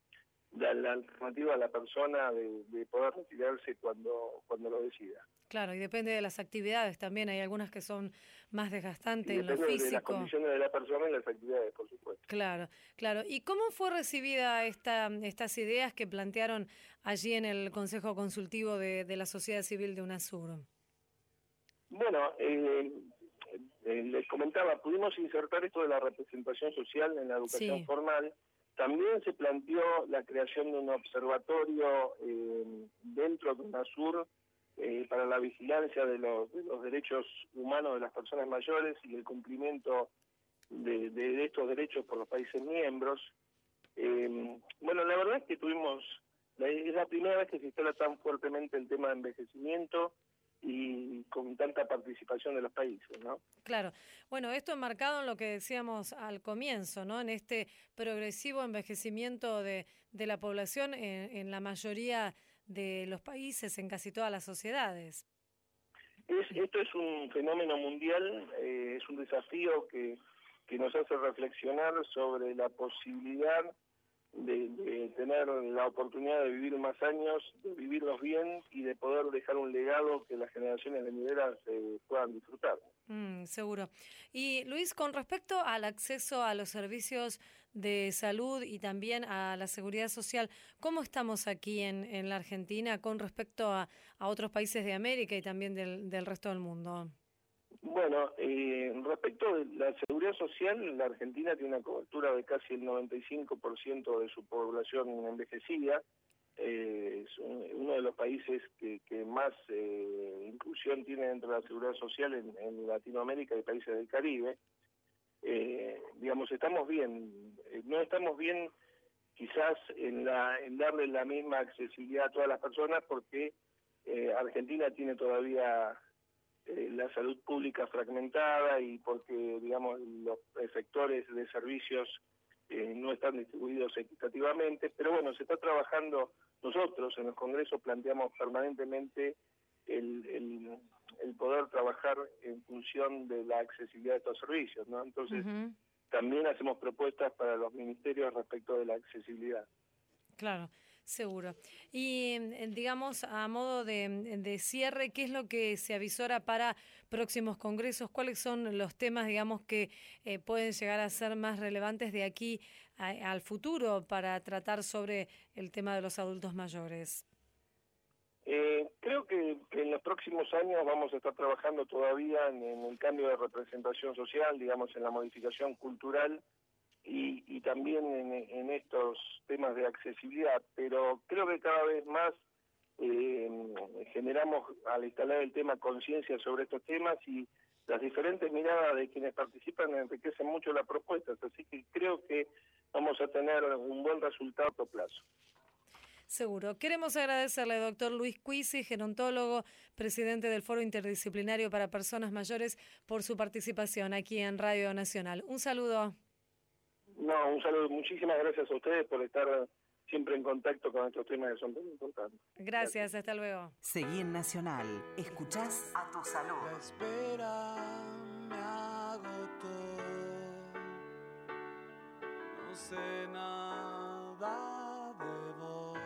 la, la alternativa a la persona de, de poder retirarse cuando, cuando lo decida. Claro, y depende de las actividades también. Hay algunas que son más desgastantes Y en lo depende de las físico. condiciones de la persona y las actividades, por supuesto. Claro, claro. ¿Y cómo fue recibida esta, estas ideas que plantearon allí en el Consejo Consultivo de, de la Sociedad Civil de UNASUR? Bueno, eh, eh, les comentaba, pudimos insertar esto de la representación social en la educación Sí. formal. También se planteó la creación de un observatorio eh, dentro de UNASUR eh, para la vigilancia de los, de los derechos humanos de las personas mayores y el cumplimiento de, de estos derechos por los países miembros. Eh, bueno, la verdad es que tuvimos, es la primera vez que se instala tan fuertemente el tema de envejecimiento y con tanta participación de los países, ¿no? Claro. Bueno, esto enmarcado en lo que decíamos al comienzo, ¿no? En este progresivo envejecimiento de, de la población en, en la mayoría de los países, en casi todas las sociedades. Es, esto es un fenómeno mundial, eh, es un desafío que, que nos hace reflexionar sobre la posibilidad de, de tener la oportunidad de vivir más años, de vivirlos bien y de poder dejar un legado que las generaciones venideras eh, puedan disfrutar. Mm, seguro. Y Luis, con respecto al acceso a los servicios de salud y también a la seguridad social, ¿cómo estamos aquí en, en la Argentina con respecto a, a otros países de América y también del, del resto del mundo? Bueno, eh, respecto de la seguridad social, la Argentina tiene una cobertura de casi el 95% de su población envejecida. Eh, es un- uno de los países que, que más eh, inclusión tiene dentro de la seguridad social en, Latinoamérica y países del Caribe. Eh, digamos, estamos bien. Eh, no estamos bien quizás en, la, en darle la misma accesibilidad a todas las personas porque Argentina tiene todavía eh, la salud pública fragmentada y porque, digamos, los efectores de servicios eh, no están distribuidos equitativamente, pero bueno, se está trabajando, nosotros en los congresos planteamos permanentemente el, el, el poder trabajar en función de la accesibilidad de estos servicios, ¿no? Entonces, también hacemos propuestas para los ministerios respecto de la accesibilidad. Claro, seguro. Y eh, digamos, a modo de, de cierre, ¿qué es lo que se avisora para próximos congresos? ¿Cuáles son los temas, digamos, que eh, pueden llegar a ser más relevantes de aquí al futuro para tratar sobre el tema de los adultos mayores? Eh, creo que, en los próximos años vamos a estar trabajando todavía en el cambio de representación social, digamos, en la modificación cultural y, y también en, estos temas de accesibilidad, pero creo que cada vez más eh, generamos al instalar el tema conciencia sobre estos temas y las diferentes miradas de quienes participan enriquecen mucho las propuestas, así que creo que vamos a tener un buen resultado a plazo. Seguro. Queremos agradecerle doctor Luis Cuisi, gerontólogo, presidente del Foro Interdisciplinario para Personas Mayores, por su participación aquí en Radio Nacional. Un saludo. No, un saludo. Muchísimas gracias a ustedes por estar siempre en contacto con estos temas que son tan importantes. Gracias, hasta luego. Seguí en Nacional. Escuchás a tu salud. La espera me agotó. No sé nada de vos.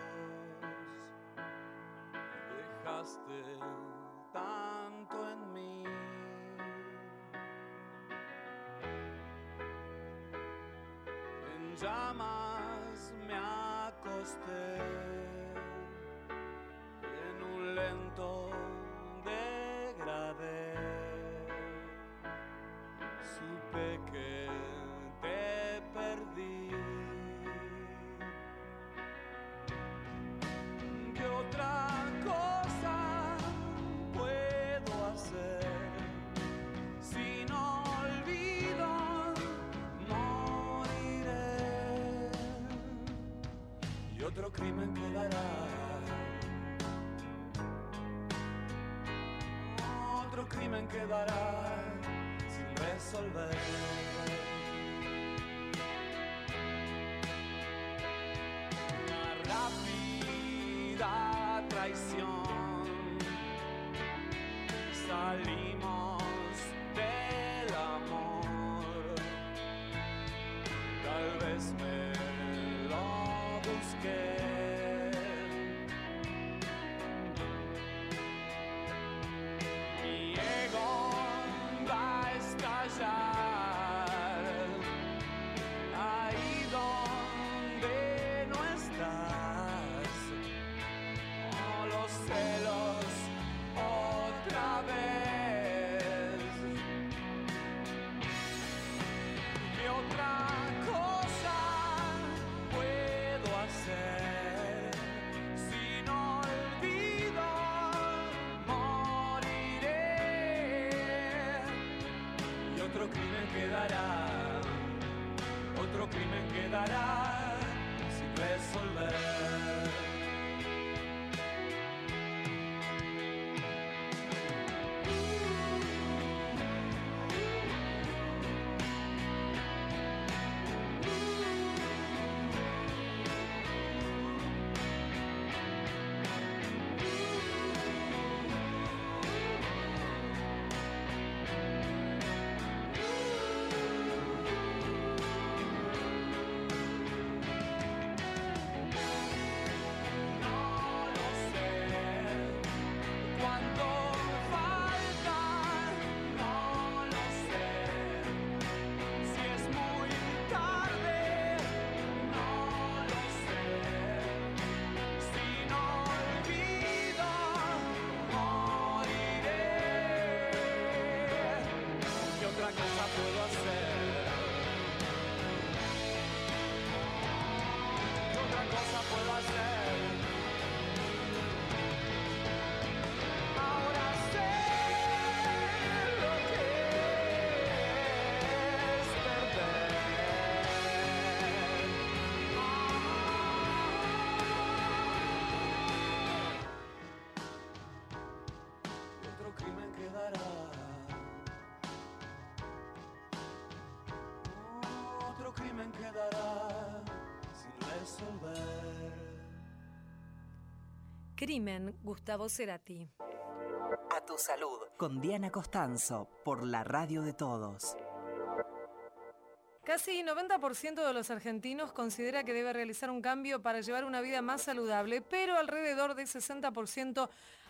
Dejaste tanto en mí. Llamas me acosté. En un lento crimen quedará. Otro crimen quedará sin resolver. Rápida traición. Salimos quedará, Crimen, Gustavo Cerati. A tu salud. Con Diana Costanzo, por la radio de todos. Casi 90% de los argentinos considera que debe realizar un cambio para llevar una vida más saludable, pero alrededor del 60%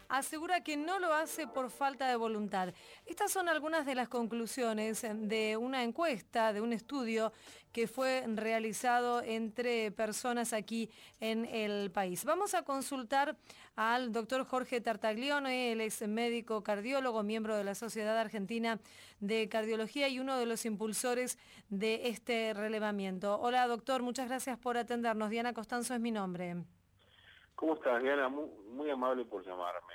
asegura que no lo hace por falta de voluntad. Estas son algunas de las conclusiones de una encuesta, de un estudio que fue realizado entre personas aquí en el país. Vamos a consultar al doctor Jorge Tartaglione, él es médico cardiólogo, miembro de la Sociedad Argentina de Cardiología y uno de los impulsores de este relevamiento. Hola doctor, muchas gracias por atendernos. Diana Costanzo es mi nombre. ¿Cómo estás, Diana? Muy, muy amable por llamarme.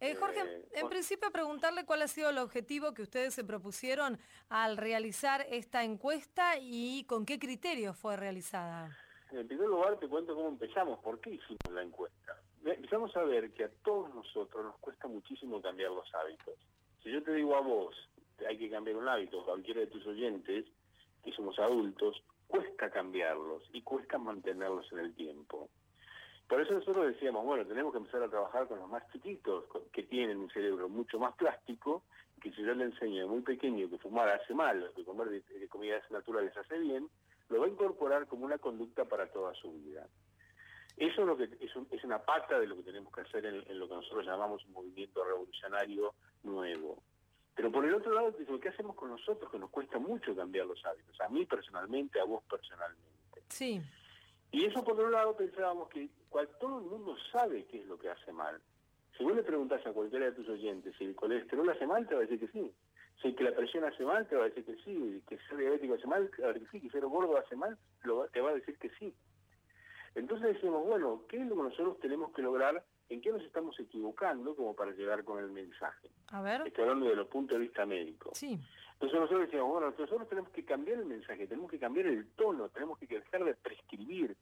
Eh, Jorge, Eh, en bueno. principio preguntarle cuál ha sido el objetivo que ustedes se propusieron al realizar esta encuesta y con qué criterios fue realizada. En primer lugar, te cuento cómo empezamos, por qué hicimos la encuesta. Empezamos a ver que a todos nosotros nos cuesta muchísimo cambiar los hábitos. Si yo te digo a vos hay que cambiar un hábito, cualquiera de tus oyentes, que somos adultos, cuesta cambiarlos y cuesta mantenerlos en el tiempo. Por eso nosotros decíamos, bueno, tenemos que empezar a trabajar con los más chiquitos, que tienen un cerebro mucho más plástico, que si yo le enseño de muy pequeño que fumar hace mal, que comer de comidas naturales hace bien, lo va a incorporar como una conducta para toda su vida. Eso es, lo que, es, un- es una pata de lo que tenemos que hacer en, lo que nosotros llamamos un movimiento revolucionario nuevo. Pero por el otro lado, digo, ¿qué hacemos con nosotros? Que nos cuesta mucho cambiar los hábitos. A mí personalmente, a vos personalmente. Sí. Y eso por otro lado pensábamos que cual, todo el mundo sabe qué es lo que hace mal. Si vos le preguntás a cualquiera de tus oyentes si el colesterol hace mal, te va a decir que sí. Si que la presión hace mal, te va a decir que sí. Que ser diabético hace mal, a decir que sí. Que ser gordo hace mal, lo te va a decir que sí. Entonces decimos, bueno, ¿qué es lo que nosotros tenemos que lograr? ¿En qué nos estamos equivocando como para llegar con el mensaje? A ver. Estoy hablando de los puntos de vista médicos. Sí. Entonces nosotros decíamos, bueno, nosotros tenemos que cambiar el mensaje, tenemos que cambiar el tono, tenemos que dejar de prescribir.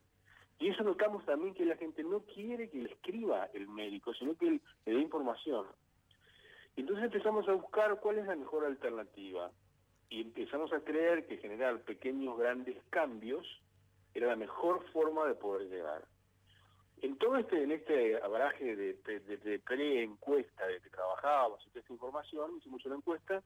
Y eso notamos también que la gente no quiere que le escriba el médico, sino que él le dé información. Entonces empezamos a buscar cuál es la mejor alternativa. Y empezamos a creer que generar pequeños, grandes cambios era la mejor forma de poder llegar. En todo este, en este abraje de, de, de- de pre-encuesta de que trabajábamos y toda esta información, hicimos una encuesta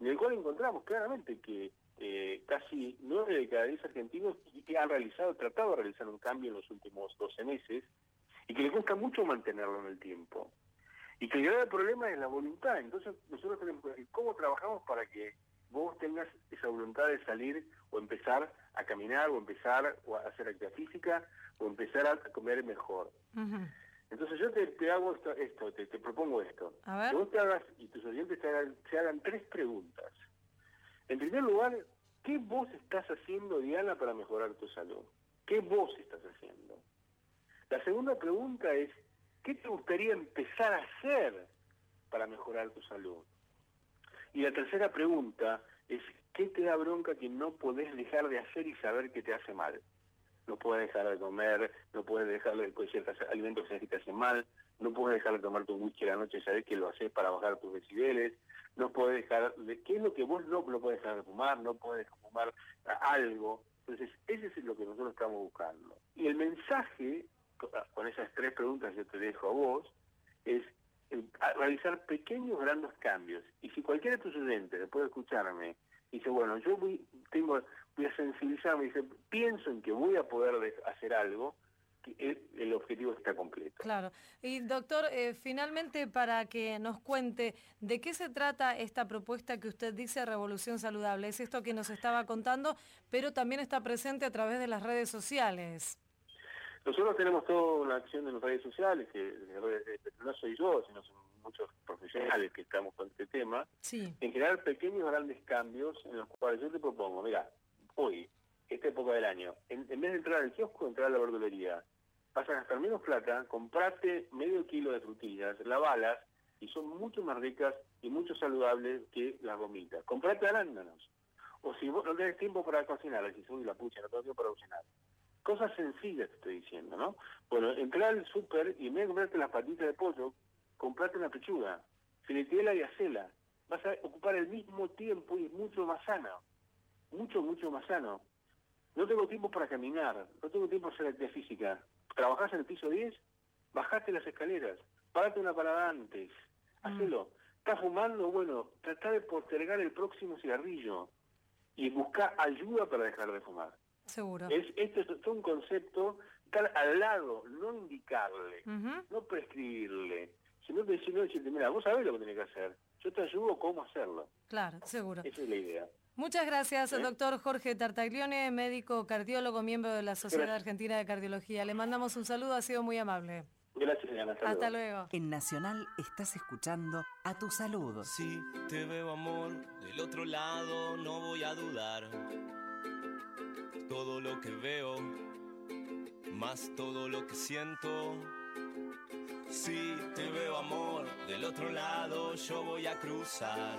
en el cual encontramos claramente que eh, casi nueve de cada diez argentinos que han realizado, tratado de realizar un cambio en los últimos 12 meses y que les cuesta mucho mantenerlo en el tiempo. Y que el grave problema es la voluntad. Entonces nosotros tenemos que ¿cómo trabajamos para que vos tengas esa voluntad de salir o empezar a caminar o empezar a hacer actividad física o empezar a comer mejor? Entonces yo te, te hago esto, esto te, te propongo esto. A ver. Que vos te hagas y tus oyentes te hagan, se hagan tres preguntas. En primer lugar, ¿qué vos estás haciendo, Diana, para mejorar tu salud? ¿Qué vos estás haciendo? La segunda pregunta es, ¿qué te gustaría empezar a hacer para mejorar tu salud? Y la tercera pregunta es, ¿qué te da bronca que no podés dejar de hacer y saber que te hace mal? No puedes dejar de comer, no puedes dejar de comer ciertos alimentos que te hacen mal, no puedes dejar de tomar tu whisky a la noche sabes que lo haces para bajar tus decibeles, no puedes dejar de... ¿Qué es lo que vos no, no puedes dejar de fumar? No puedes fumar algo. Entonces, ese es lo que nosotros estamos buscando. Y el mensaje, co- con esas tres preguntas que te dejo a vos, es a- realizar pequeños grandes cambios. Y si cualquiera de tus oyentes, después de escucharme, dice, bueno, yo voy, tengo, voy a sensibilizarme, dice, pienso en que voy a poder de- hacer algo, que el, objetivo está completo. Claro. Y doctor, eh, finalmente para que nos cuente de qué se trata esta propuesta que usted dice Revolución Saludable. Es esto que nos estaba contando, pero también está presente a través de las redes sociales. Nosotros tenemos toda una acción en las redes sociales, que que no soy yo, sino son muchos profesionales que estamos con este tema, Sí. en generar pequeños grandes cambios en los cuales yo te propongo, mira, hoy, esta época del año, en, vez de entrar al kiosco, entrar a la verdulería, vas a gastar menos plata, comprate medio kilo de frutillas, lavalas, y son mucho más ricas y mucho saludables que las gomitas. Comprate arándanos. O si vos no tenés tiempo para cocinar, decís, uy, la pucha, no tengo tiempo para cocinar. Cosas sencillas te estoy diciendo, ¿no? Bueno, entrá al súper y en vez de comprarte las patitas de pollo, comprate una pechuga, filetela y hacela. Vas a ocupar el mismo tiempo y es mucho más sano. Mucho, mucho más sano. No tengo tiempo para caminar, no tengo tiempo para hacer actividad física. ¿Trabajás en el piso 10? bajate las escaleras, párate una parada antes, hacelo. ¿Estás fumando? Bueno, trata de postergar el próximo cigarrillo y busca ayuda para dejar de fumar. Seguro. Es, esto es un concepto, estar al lado, no indicarle, no prescribirle, sino decirle, decirte, mira, vos sabés lo que tenés que hacer, yo te ayudo cómo hacerlo. Claro, seguro. Esa es la idea. Muchas gracias, ¿Eh? doctor Jorge Tartaglione, médico cardiólogo, miembro de la Sociedad Gracias. Argentina de Cardiología. Le mandamos un saludo, ha sido muy amable. Gracias, Diana. Hasta, Hasta luego. luego. En Nacional estás escuchando a tu salud. Si te veo amor del otro lado, no voy a dudar. Todo lo que veo, más todo lo que siento. Si te veo amor del otro lado, yo voy a cruzar.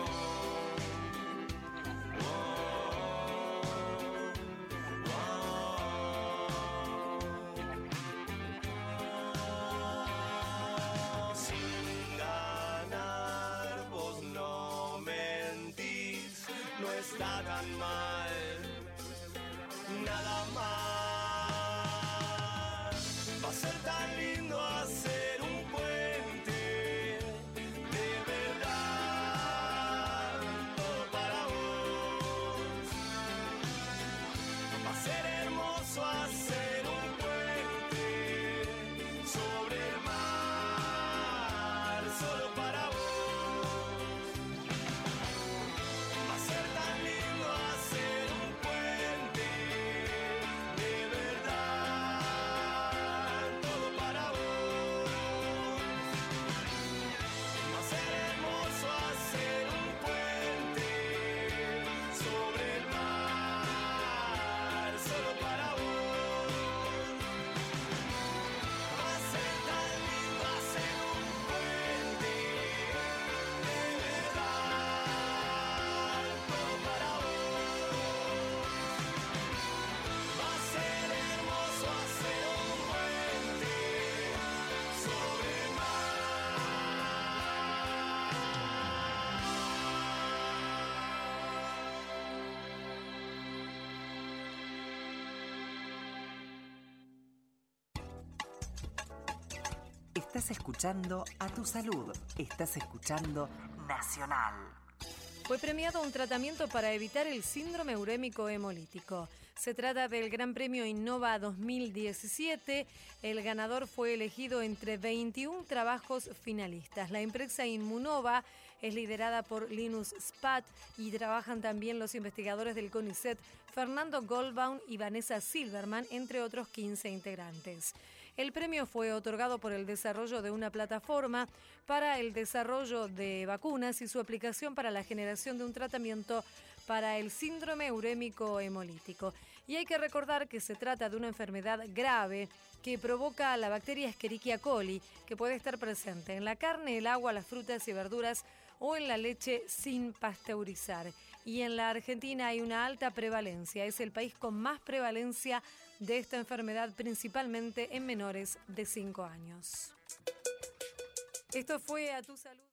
está tan Estás escuchando a tu salud. Estás escuchando Nacional. Fue premiado un tratamiento para evitar el síndrome urémico hemolítico. Se trata del Gran Premio Innova 2017. El ganador fue elegido entre 21 trabajos finalistas. La empresa Inmunova es liderada por Linus Spat y trabajan también los investigadores del CONICET Fernando Goldbaum y Vanessa Silverman, entre otros 15 integrantes. El premio fue otorgado por el desarrollo de una plataforma para el desarrollo de vacunas y su aplicación para la generación de un tratamiento para el síndrome urémico hemolítico. Y hay que recordar que se trata de una enfermedad grave que provoca la bacteria Escherichia coli, que puede estar presente en la carne, el agua, las frutas y verduras o en la leche sin pasteurizar. Y en la Argentina hay una alta prevalencia. Es el país con más prevalencia de esta enfermedad, principalmente en menores de 5 años. Esto fue a tu salud.